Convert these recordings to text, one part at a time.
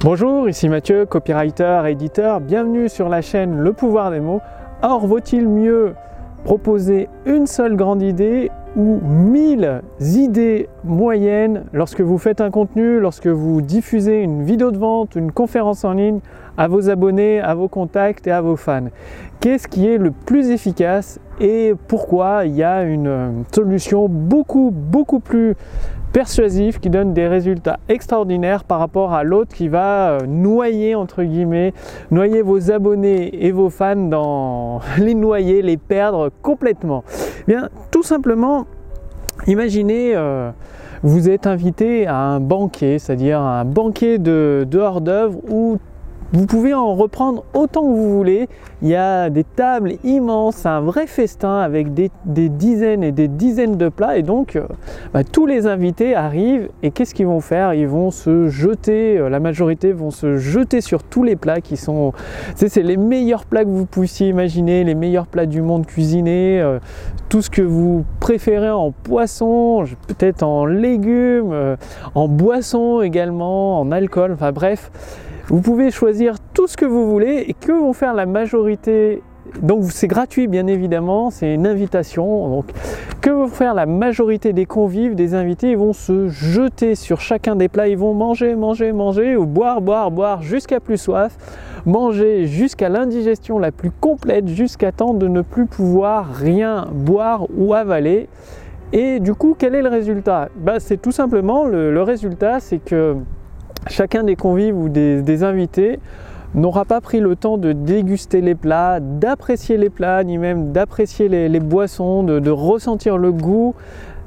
Bonjour, ici Mathieu, copywriter, éditeur. Bienvenue sur la chaîne Le pouvoir des mots. Or, vaut-il mieux proposer une seule grande idée ou mille idées moyennes lorsque vous faites un contenu, lorsque vous diffusez une vidéo de vente, une conférence en ligne à vos abonnés, à vos contacts et à vos fans? Qu'est-ce qui est le plus efficace et pourquoi il y a une solution beaucoup beaucoup plus persuasif qui donne des résultats extraordinaires par rapport à l'autre qui va euh, noyer entre guillemets, noyer vos abonnés et vos fans dans les noyer, les perdre complètement. Eh bien, tout simplement, imaginez euh, vous êtes invité à un banquet, c'est-à-dire un banquet de, de hors-d'œuvre où vous pouvez en reprendre autant que vous voulez. Il y a des tables immenses, un vrai festin avec des, dizaines et des dizaines de plats. Et donc, euh, bah, tous les invités arrivent et qu'est-ce qu'ils vont faire? Ils vont se jeter, euh, la majorité vont se jeter sur tous les plats qui sont. C'est les meilleurs plats que vous puissiez imaginer, les meilleurs plats du monde cuisinés, euh, tout ce que vous préférez en poisson, peut-être en légumes, en boisson également, en alcool, enfin bref. Vous pouvez choisir tout ce que vous voulez et que vont faire la majorité. Donc c'est gratuit bien évidemment, c'est une invitation. Donc que vont faire la majorité des convives, des invités? Ils vont se jeter sur chacun des plats, ils vont manger, manger, manger, ou boire, boire, boire jusqu'à plus soif, manger jusqu'à l'indigestion la plus complète, jusqu'à temps de ne plus pouvoir rien boire ou avaler. Et du coup, quel est le résultat? Ben, C'est tout simplement le résultat, c'est que chacun des convives ou des, invités n'aura pas pris le temps de déguster les plats, d'apprécier les plats, ni même d'apprécier les, boissons, de, ressentir le goût,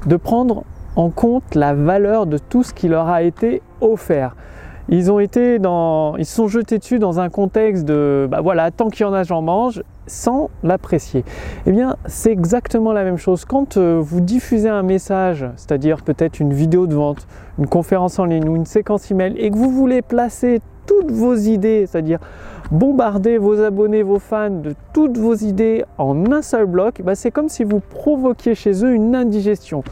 de prendre en compte la valeur de tout ce qui leur a été offert. Ils ont été dans, ils se sont jetés dessus dans un contexte de, bah voilà, tant qu'il y en a, j'en mange, sans l'apprécier. Eh bien, c'est exactement la même chose. Quand euh, vous diffusez un message, c'est-à-dire peut-être une vidéo de vente, une conférence en ligne ou une séquence email, et que vous voulez placer toutes vos idées, c'est-à-dire bombarder vos abonnés, vos fans de toutes vos idées en un seul bloc, bah, c'est comme si vous provoquiez chez eux une indigestion.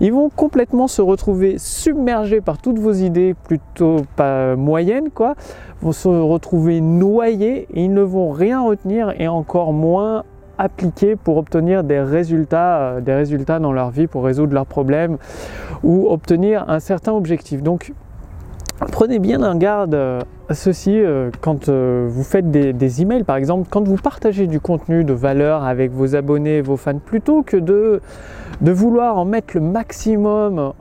Ils vont complètement se retrouver submergés par toutes vos idées plutôt pas moyennes, quoi, vont se retrouver noyés et ils ne vont rien retenir et encore moins appliquer pour obtenir des résultats, euh, des résultats dans leur vie, pour résoudre leurs problèmes ou obtenir un certain objectif. Donc Prenez bien un garde euh, ceci euh, quand euh, vous faites des, emails, par exemple, quand vous partagez du contenu de valeur avec vos abonnés, vos fans, plutôt que de vouloir en mettre le maximum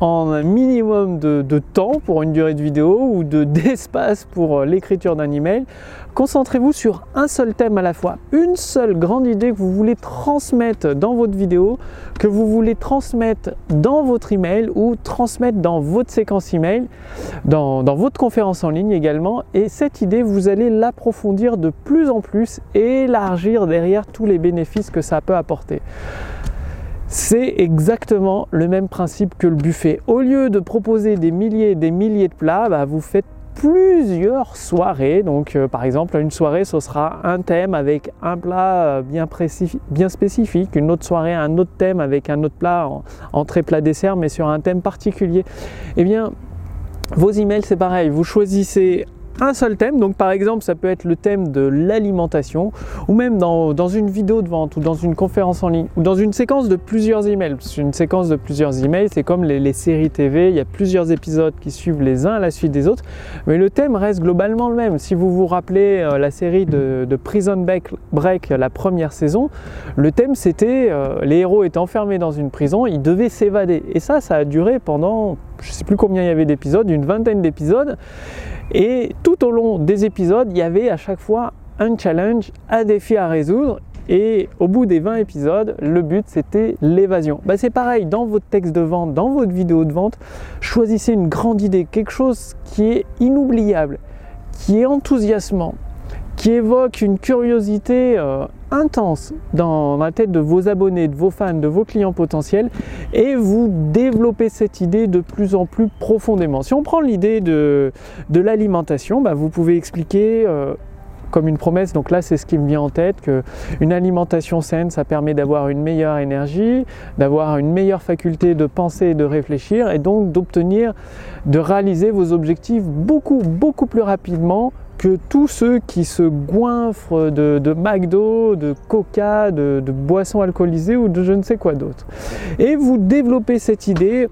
en un minimum de, temps pour une durée de vidéo ou d'espace pour euh, l'écriture d'un email. Concentrez-vous sur un seul thème à la fois, une seule grande idée que vous voulez transmettre dans votre vidéo, que vous voulez transmettre dans votre email ou transmettre dans votre séquence email, dans, dans votre conférence en ligne également. Et cette idée, vous allez l'approfondir de plus en plus et élargir derrière tous les bénéfices que ça peut apporter. C'est exactement le même principe que le buffet. Au lieu de proposer des milliers et des milliers de plats, bah, vous faites plusieurs soirées. Donc, euh, par exemple, une soirée, ce sera un thème avec un plat euh, bien, spécifique. Une autre soirée, un autre thème avec un autre plat, en, entrée, plat, dessert, mais sur un thème particulier. Eh bien, vos emails, c'est pareil. Vous choisissez un seul thème. Donc par exemple, ça peut être le thème de l'alimentation ou même dans, une vidéo de vente ou dans une conférence en ligne ou dans une séquence de plusieurs emails. Une séquence de plusieurs emails, c'est comme les, séries TV, il y a plusieurs épisodes qui suivent les uns à la suite des autres, mais le thème reste globalement le même. Si vous vous rappelez euh, la série de, Prison Break, la première saison, le thème c'était euh, les héros étaient enfermés dans une prison, ils devaient s'évader. Et ça, ça a duré pendant, je sais plus combien il y avait d'épisodes, une vingtaine d'épisodes. Et tout au long des épisodes, il y avait à chaque fois un challenge, un défi à résoudre. Et au bout des 20 épisodes, le but c'était l'évasion. Bah, c'est pareil, dans votre texte de vente, dans votre vidéo de vente, choisissez une grande idée, quelque chose qui est inoubliable, qui est enthousiasmant, qui évoque une curiosité euh, intense dans la tête de vos abonnés, de vos fans, de vos clients potentiels et vous développez cette idée de plus en plus profondément. Si on prend l'idée de, l'alimentation, bah, vous pouvez expliquer euh, comme une promesse. Donc là, c'est ce qui me vient en tête que une alimentation saine, ça permet d'avoir une meilleure énergie, d'avoir une meilleure faculté de penser et de réfléchir, et donc d'obtenir, de réaliser vos objectifs beaucoup, beaucoup plus rapidement tous ceux qui se goinfrent de, McDo, de Coca, de, de boissons alcoolisées ou de je ne sais quoi d'autre. Et vous développez cette idée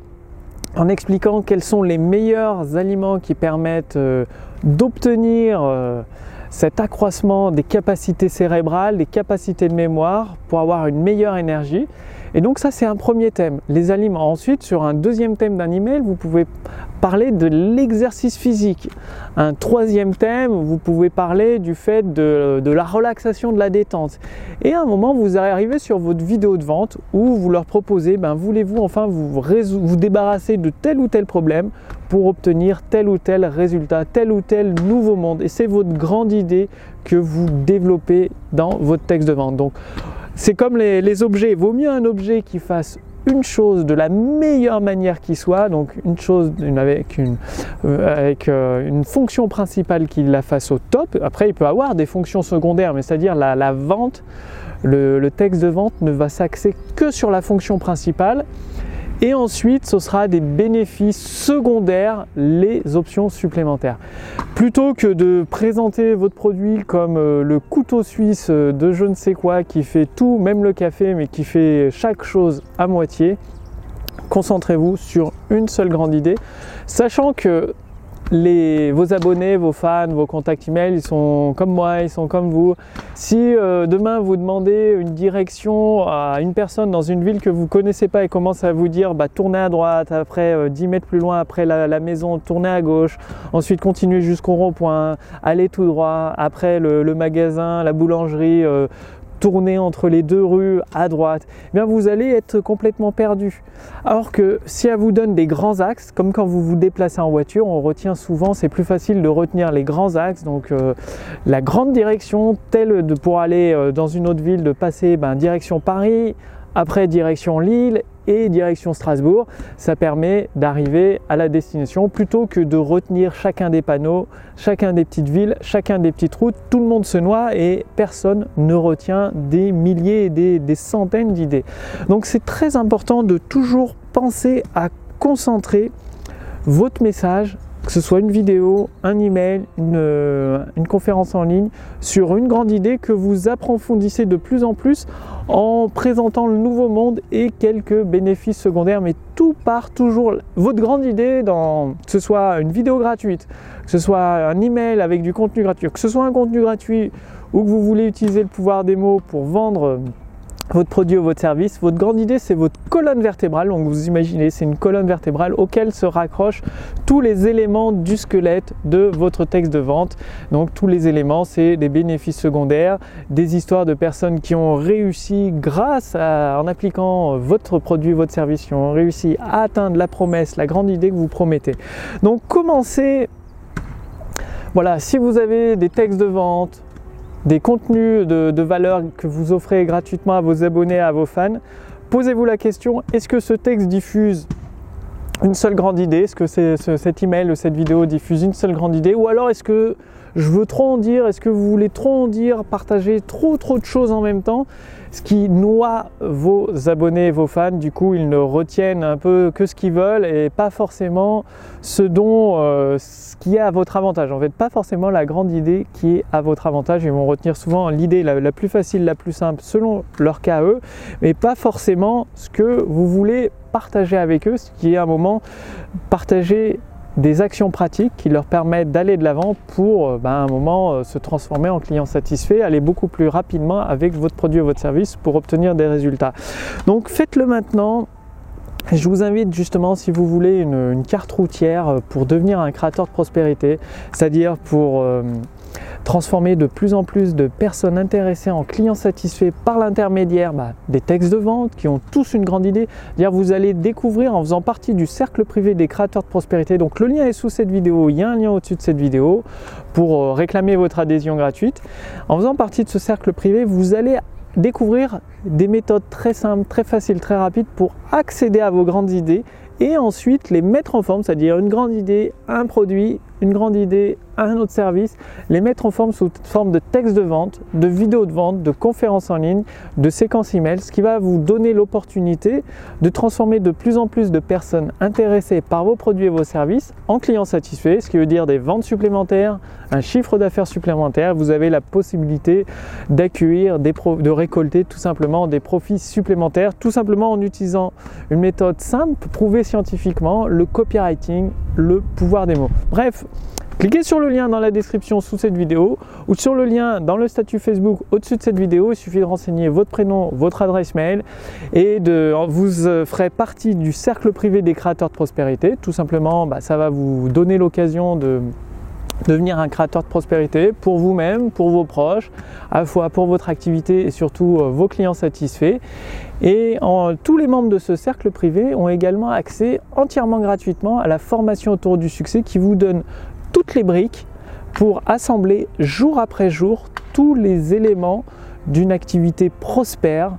en expliquant quels sont les meilleurs aliments qui permettent euh, d'obtenir euh, cet accroissement des capacités cérébrales, des capacités de mémoire pour avoir une meilleure énergie. Et donc ça c'est un premier thème, les aliments. Ensuite sur un deuxième thème d'un email, vous pouvez parler de l'exercice physique. Un troisième thème, vous pouvez parler du fait de, la relaxation, de la détente. Et à un moment, vous arrivez sur votre vidéo de vente où vous leur proposez, ben, voulez-vous enfin vous, vous débarrasser de tel ou tel problème pour obtenir tel ou tel résultat, tel ou tel nouveau monde. Et c'est votre grande idée que vous développez dans votre texte de vente. Donc, c'est comme les, objets. Vaut mieux un objet qui fasse une chose de la meilleure manière qui soit, donc une chose avec, une, euh, euh, une fonction principale qui la fasse au top. Après, il peut avoir des fonctions secondaires, mais c'est-à-dire la, vente, le, texte de vente ne va s'axer que sur la fonction principale. Et ensuite, ce sera des bénéfices secondaires, les options supplémentaires. Plutôt que de présenter votre produit comme euh, le couteau suisse de je ne sais quoi qui fait tout, même le café, mais qui fait chaque chose à moitié, concentrez-vous sur une seule grande idée, sachant que vos abonnés, vos fans, vos contacts email, ils sont comme moi, ils sont comme vous. Si euh, demain vous demandez une direction à une personne dans une ville que vous connaissez pas et commence à vous dire bah, tournez à droite, après 10 euh, mètres plus loin, après la, maison, tournez à gauche, ensuite continuez jusqu'au rond-point, allez tout droit, après le, magasin, la boulangerie, euh, tourner entre les deux rues à droite, eh bien vous allez être complètement perdu. Alors que si elle vous donne des grands axes, comme quand vous vous déplacez en voiture, on retient souvent, c'est plus facile de retenir les grands axes, donc euh, la grande direction, telle de pour aller euh, dans une autre ville, de passer ben, direction Paris, après direction Lille et direction Strasbourg. Ça permet d'arriver à la destination plutôt que de retenir chacun des panneaux, chacun des petites villes, chacun des petites routes. Tout le monde se noie et personne ne retient des milliers et des, centaines d'idées. Donc c'est très important de toujours penser à concentrer votre message que ce soit une vidéo, un email, une, euh, une, conférence en ligne, sur une grande idée que vous approfondissez de plus en plus en présentant le nouveau monde et quelques bénéfices secondaires. Mais tout part toujours, votre grande idée, dans, que ce soit une vidéo gratuite, que ce soit un email avec du contenu gratuit, que ce soit un contenu gratuit ou que vous voulez utiliser le pouvoir des mots pour vendre votre produit ou votre service. Votre grande idée, c'est votre colonne vertébrale. Donc vous imaginez, c'est une colonne vertébrale auquel se raccrochent tous les éléments du squelette de votre texte de vente. Donc tous les éléments, c'est des bénéfices secondaires, des histoires de personnes qui ont réussi grâce à, en appliquant votre produit, votre service, qui ont réussi à atteindre la promesse, la grande idée que vous promettez. Donc commencez voilà, si vous avez des textes de vente, des contenus de, valeur que vous offrez gratuitement à vos abonnés, à vos fans, posez-vous la question, est-ce que ce texte diffuse une seule grande idée? Est-ce que cet email ou cette vidéo diffuse une seule grande idée? Ou alors est-ce que je veux trop en dire Est-ce que vous voulez trop en dire? Partager trop trop de choses en même temps ce qui noie vos abonnés vos fans. Du coup, ils ne retiennent un peu que ce qu'ils veulent et pas forcément ce dont euh, ce qui est à votre avantage. En fait, pas forcément la grande idée qui est à votre avantage. Ils vont retenir souvent l'idée la, plus facile, la plus simple selon leur cas à eux, mais pas forcément ce que vous voulez partager avec eux, ce qui est un moment partager des actions pratiques qui leur permettent d'aller de l'avant pour euh, ben, à un moment euh, se transformer en client satisfait, aller beaucoup plus rapidement avec votre produit ou votre service pour obtenir des résultats. Donc faites-le maintenant. Je vous invite justement, si vous voulez, une, carte routière euh, pour devenir un créateur de prospérité, c'est-à-dire pour transformer de plus en plus de personnes intéressées en clients satisfaits par l'intermédiaire bah, des textes de vente qui ont tous une grande idée. Vous allez découvrir en faisant partie du cercle privé des créateurs de prospérité. Donc le lien est sous cette vidéo, il y a un lien au-dessus de cette vidéo pour euh, réclamer votre adhésion gratuite. En faisant partie de ce cercle privé, vous allez découvrir des méthodes très simples, très faciles, très rapides pour accéder à vos grandes idées et ensuite les mettre en forme, c'est-à-dire une grande idée, un produit, une grande idée, un autre service, les mettre en forme sous forme de texte de vente, de vidéo de vente, de conférences en ligne, de séquences email, ce qui va vous donner l'opportunité de transformer de plus en plus de personnes intéressées par vos produits et vos services en clients satisfaits, ce qui veut dire des ventes supplémentaires, un chiffre d'affaires supplémentaire. Vous avez la possibilité d'accueillir, de récolter tout simplement des profits supplémentaires, tout simplement en utilisant une méthode simple, prouvée scientifiquement, le copywriting, le pouvoir des mots. Bref, Cliquez sur le lien dans la description sous cette vidéo ou sur le lien dans le statut Facebook au-dessus de cette vidéo. Il suffit de renseigner votre prénom, votre adresse mail et de, vous euh, ferez partie du cercle privé des créateurs de prospérité. Tout simplement, bah, ça va vous donner l'occasion de devenir un créateur de prospérité pour vous-même, pour vos proches, à la fois pour votre activité et surtout euh, vos clients satisfaits. Et tous les membres de ce cercle privé ont également accès entièrement gratuitement à la formation autour du succès qui vous donne toutes les briques pour assembler jour après jour tous les éléments d'une activité prospère,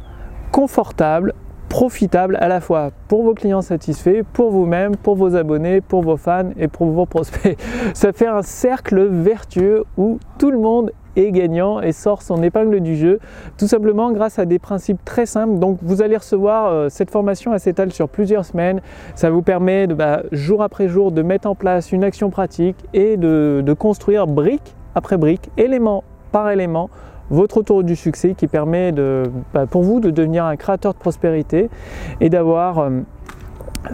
confortable, profitable à la fois pour vos clients satisfaits, pour vous-même, pour vos abonnés, pour vos fans et pour vos prospects. Ça fait un cercle vertueux où tout le monde est gagnant et sort son épingle du jeu, tout simplement grâce à des principes très simples. Donc vous allez recevoir euh, cette formation, elle s'étale sur plusieurs semaines. Ça vous permet de, bah, jour après jour de mettre en place une action pratique et de, de construire brique après brique, élément par élément, votre tour du succès qui permet de, bah, pour vous de devenir un créateur de prospérité et d'avoir euh,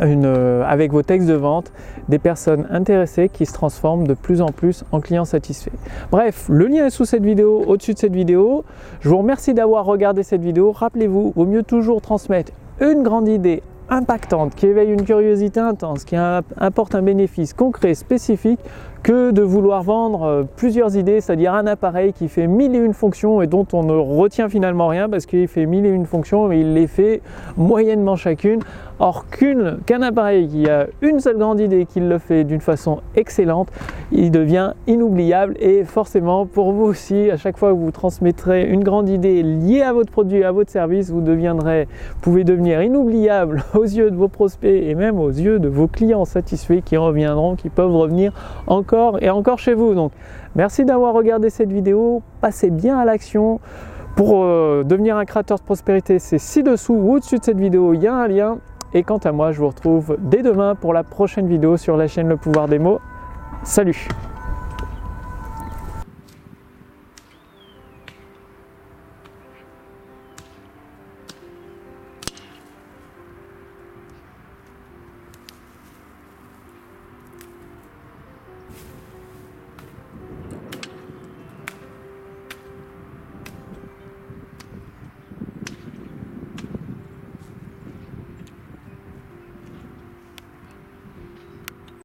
une, euh, avec vos textes de vente des personnes intéressées qui se transforment de plus en plus en clients satisfaits. Bref, le lien est sous cette vidéo, au-dessus de cette vidéo. Je vous remercie d'avoir regardé cette vidéo. Rappelez-vous, vaut mieux toujours transmettre une grande idée impactante, qui éveille une curiosité intense, qui apporte un bénéfice concret, spécifique, que de vouloir vendre euh, plusieurs idées, c'est-à-dire un appareil qui fait mille et une fonctions et dont on ne retient finalement rien parce qu'il fait mille et une fonctions, mais il les fait moyennement chacune. Or qu'un appareil qui a une seule grande idée, qui le fait d'une façon excellente, il devient inoubliable et forcément pour vous aussi, à chaque fois que vous transmettrez une grande idée liée à votre produit, à votre service, vous deviendrez, pouvez devenir inoubliable aux yeux de vos prospects et même aux yeux de vos clients satisfaits qui reviendront, qui peuvent revenir et encore chez vous. Donc merci d'avoir regardé cette vidéo, passez bien à l'action. Pour euh, devenir un créateur de prospérité, c'est ci-dessous ou au-dessus de cette vidéo, il y a un lien. Et quant à moi, je vous retrouve dès demain pour la prochaine vidéo sur la chaîne Le Pouvoir des mots. Salut